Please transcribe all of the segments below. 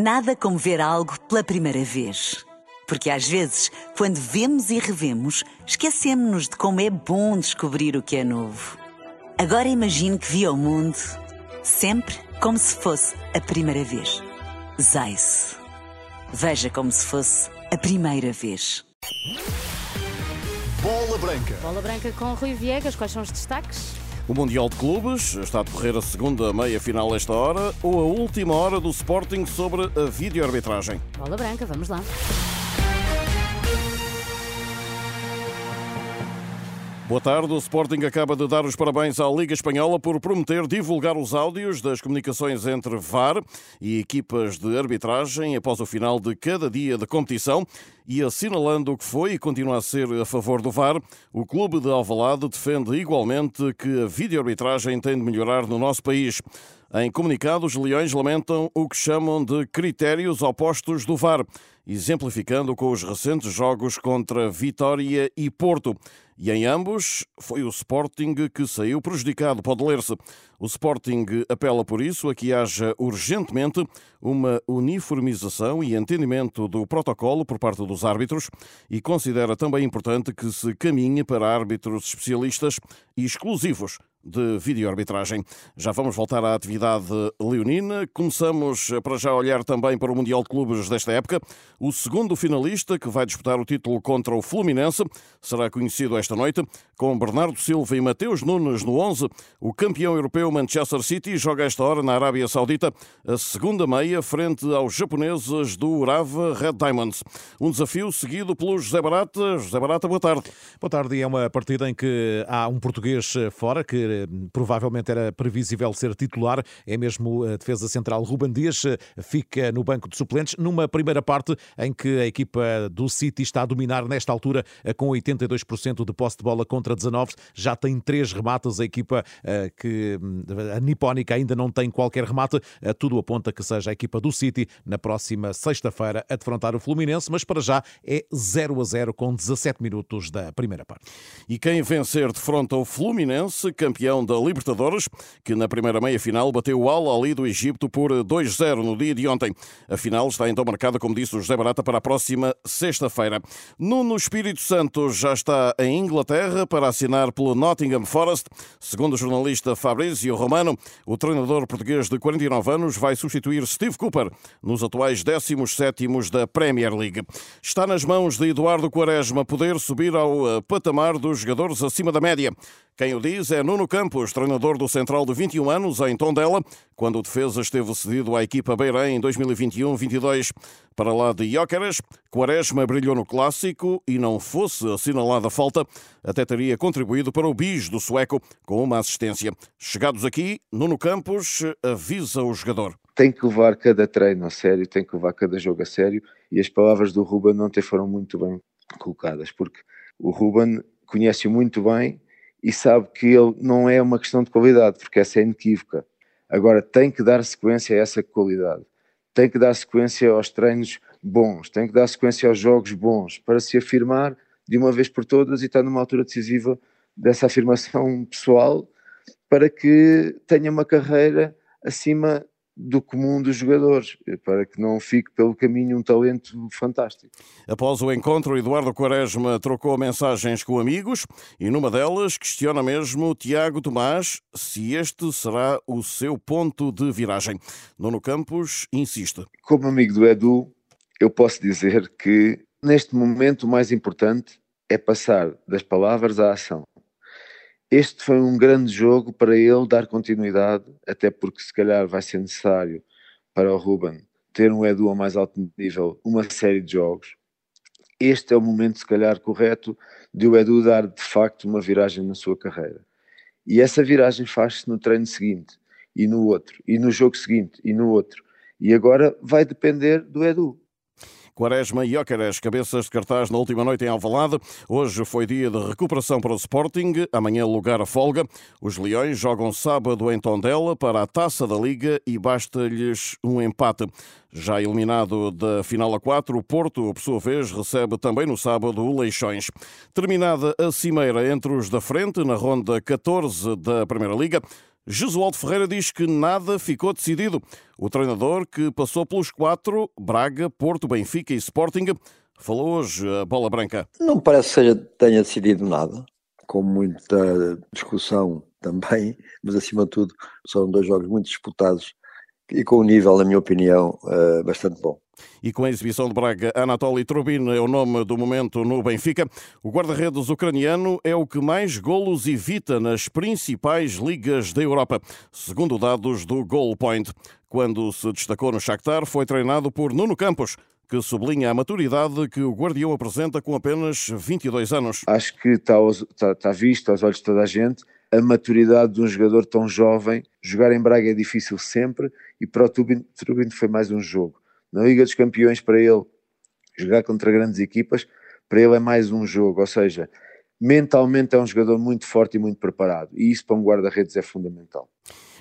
Nada como ver algo pela primeira vez. Porque às vezes, quando vemos e revemos, esquecemos-nos de como é bom descobrir o que é novo. Agora imagine que viu o mundo sempre como se fosse a primeira vez. Zais. Veja como se fosse a primeira vez. Bola Branca. Bola Branca com Rui Viegas, quais são os destaques? O Mundial de Clubes está a decorrer a segunda meia-final esta hora ou a última hora do Sporting sobre a videoarbitragem. Bola Branca, vamos lá. Boa tarde. O Sporting acaba de dar os parabéns à Liga Espanhola por prometer divulgar os áudios das comunicações entre VAR e equipas de arbitragem após o final de cada dia de competição e assinalando que foi e continua a ser a favor do VAR, o clube de Alvalade defende igualmente que a videoarbitragem tem de melhorar no nosso país. Em comunicado, os Leões lamentam o que chamam de critérios opostos do VAR, exemplificando com os recentes jogos contra Vitória e Porto. E em ambos foi o Sporting que saiu prejudicado, pode ler-se. O Sporting apela por isso a que haja urgentemente uma uniformização e entendimento do protocolo por parte dos árbitros e considera também importante que se caminhe para árbitros especialistas e exclusivos de videoarbitragem. Já vamos voltar à atividade leonina. Começamos para já olhar também para o Mundial de Clubes desta época. O segundo finalista que vai disputar o título contra o Fluminense será conhecido esta noite com Bernardo Silva e Mateus Nunes no 11. O campeão europeu Manchester City joga esta hora na Arábia Saudita a segunda meia frente aos japoneses do Urava Red Diamonds. Um desafio seguido pelo José Barata. José Barata, boa tarde. Boa tarde. É uma partida em que há um português fora que provavelmente era previsível ser titular, é mesmo a defesa central. Ruben Dias, fica no banco de suplentes, numa primeira parte em que a equipa do City está a dominar nesta altura com 82% de posse de bola contra 19, já tem três remates, a equipa eh, que a nipónica ainda não tem qualquer remate, eh, tudo aponta que seja a equipa do City na próxima sexta-feira a defrontar o Fluminense, mas para já é 0 a 0 com 17 minutos da primeira parte. E quem vencer defronta o Fluminense, campeão campeão da Libertadores, que na primeira meia-final bateu o Al-Ali do Egito por 2-0 no dia de ontem. A final está então marcada, como disse o José Barata, para a próxima sexta-feira. Nuno Espírito Santo já está em Inglaterra para assinar pelo Nottingham Forest. Segundo o jornalista Fabrizio Romano, o treinador português de 49 anos vai substituir Steve Cooper nos atuais 17º da Premier League. Está nas mãos de Eduardo Quaresma poder subir ao eh, patamar dos jogadores acima da média. Quem o diz é Nuno Campos, treinador do Central de 21 anos, em Tondela, quando o defesa esteve cedido à equipa Beirém em 2021-22. Para lá de Jóqueres, Quaresma brilhou no clássico e não fosse assinalada falta, até teria contribuído para o bis do sueco com uma assistência. Chegados aqui, Nuno Campos avisa o jogador. Tem que levar cada treino a sério, tem que levar cada jogo a sério e as palavras do Ruben ontem foram muito bem colocadas, porque o Ruben conhece-o muito bem e sabe que ele não é uma questão de qualidade, porque essa é inequívoca. Agora tem que dar sequência a essa qualidade, tem que dar sequência aos treinos bons, tem que dar sequência aos jogos bons, para se afirmar de uma vez por todas e estar numa altura decisiva dessa afirmação pessoal, para que tenha uma carreira acima do comum dos jogadores, para que não fique pelo caminho um talento fantástico. Após o encontro, Eduardo Quaresma trocou mensagens com amigos e numa delas questiona mesmo Tiago Tomás se este será o seu ponto de viragem. Nuno Campos insiste. Como amigo do Edu, eu posso dizer que neste momento o mais importante é passar das palavras à ação este foi um grande jogo para ele dar continuidade, até porque se calhar vai ser necessário para o Ruben ter um Edu a mais alto nível, uma série de jogos. Este é o momento, se calhar, correto de o Edu dar de facto uma viragem na sua carreira. E essa viragem faz-se no treino seguinte, e no outro, e no jogo seguinte, e no outro. E agora vai depender do Edu. Quaresma e Óqueres, cabeças de cartaz na última noite em Alvalade. Hoje foi dia de recuperação para o Sporting, amanhã lugar a folga. Os Leões jogam sábado em Tondela para a Taça da Liga e basta-lhes um empate. Já eliminado da final a 4, o Porto, por sua vez, recebe também no sábado o Leixões. Terminada a cimeira entre os da frente, na ronda 14 da Primeira Liga, Jesualdo Ferreira diz que nada ficou decidido. O treinador que passou pelos quatro, Braga, Porto, Benfica e Sporting, falou hoje a bola branca. Não parece que tenha decidido nada, com muita discussão também, mas acima de tudo são dois jogos muito disputados e com um nível, na minha opinião, eh, bastante bom. E com a exibição de Braga, Anatoly Trubin é o nome do momento no Benfica. O guarda-redes ucraniano é o que mais golos evita nas principais ligas da Europa, segundo dados do Goal Point. Quando se destacou no Shakhtar, foi treinado por Nuno Campos, que sublinha a maturidade que o Guardião apresenta com apenas 22 anos. Acho que está, está, está visto aos olhos de toda a gente a maturidade de um jogador tão jovem. Jogar em Braga é difícil sempre e para o Trubin, Trubin foi mais um jogo. Na Liga dos Campeões, para ele, jogar contra grandes equipas, para ele é mais um jogo, ou seja, mentalmente é um jogador muito forte e muito preparado, e isso para um guarda-redes é fundamental.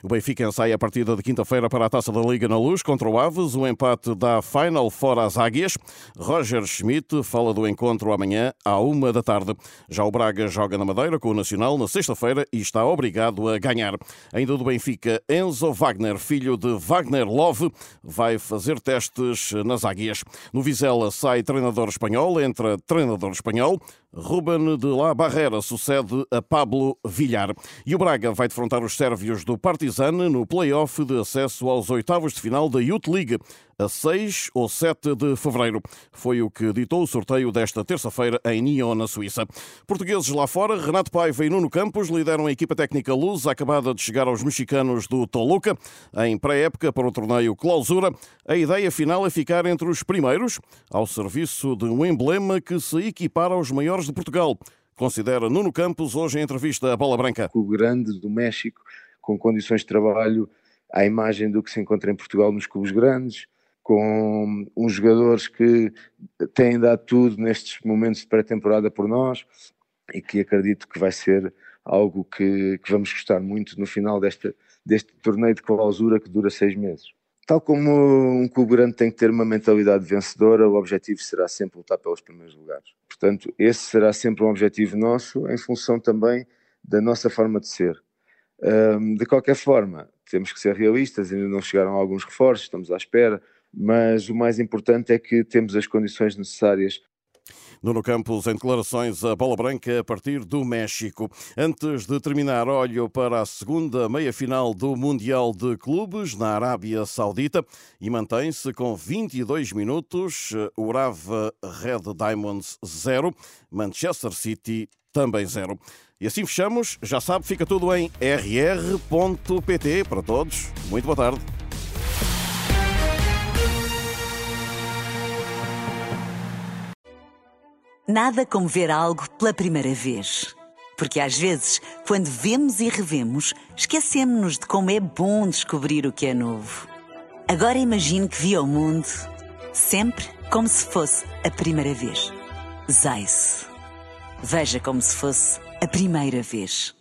O Benfica ensaia a partida de quinta-feira para a Taça da Liga na Luz contra o Aves. O empate da Final fora às Águias. Roger Schmidt fala do encontro amanhã à uma da tarde. Já o Braga joga na Madeira com o Nacional na sexta-feira e está obrigado a ganhar. Ainda do Benfica, Enzo Wagner, filho de Wagner Love, vai fazer testes nas Águias. No Vizela sai treinador espanhol, entra treinador espanhol. Ruben de la Barrera sucede a Pablo Villar. E o Braga vai defrontar os sérvios do Partizan no play-off de acesso aos oitavos de final da Youth League a 6 ou 7 de fevereiro. Foi o que ditou o sorteio desta terça-feira em Nyon, na Suíça. Portugueses lá fora, Renato Paiva e Nuno Campos lideram a equipa técnica Luz, acabada de chegar aos mexicanos do Toluca, em pré-época para o torneio Clausura. A ideia final é ficar entre os primeiros, ao serviço de um emblema que se equipara aos maiores de Portugal. Considera Nuno Campos hoje em entrevista à Bola Branca. O grande do México, com condições de trabalho à imagem do que se encontra em Portugal nos clubes grandes, com uns jogadores que têm dado tudo nestes momentos de pré-temporada por nós e que acredito que vai ser algo que, que vamos gostar muito no final desta, deste torneio de clausura que dura seis meses. Tal como um clube grande tem que ter uma mentalidade vencedora, o objetivo será sempre lutar pelos primeiros lugares. Portanto, esse será sempre um objetivo nosso, em função também da nossa forma de ser. De qualquer forma, temos que ser realistas, ainda não chegaram alguns reforços, estamos à espera, mas o mais importante é que temos as condições necessárias Nuno Campos, em declarações a bola branca a partir do México. Antes de terminar, olho para a segunda meia-final do Mundial de Clubes na Arábia Saudita e mantém-se com 22 minutos. Urava Red Diamonds 0, Manchester City também 0. E assim fechamos. Já sabe, fica tudo em rr.pt para todos. Muito boa tarde. Nada como ver algo pela primeira vez. Porque às vezes, quando vemos e revemos, esquecemos-nos de como é bom descobrir o que é novo. Agora imagine que viu o mundo sempre como se fosse a primeira vez. Zais. Veja como se fosse a primeira vez.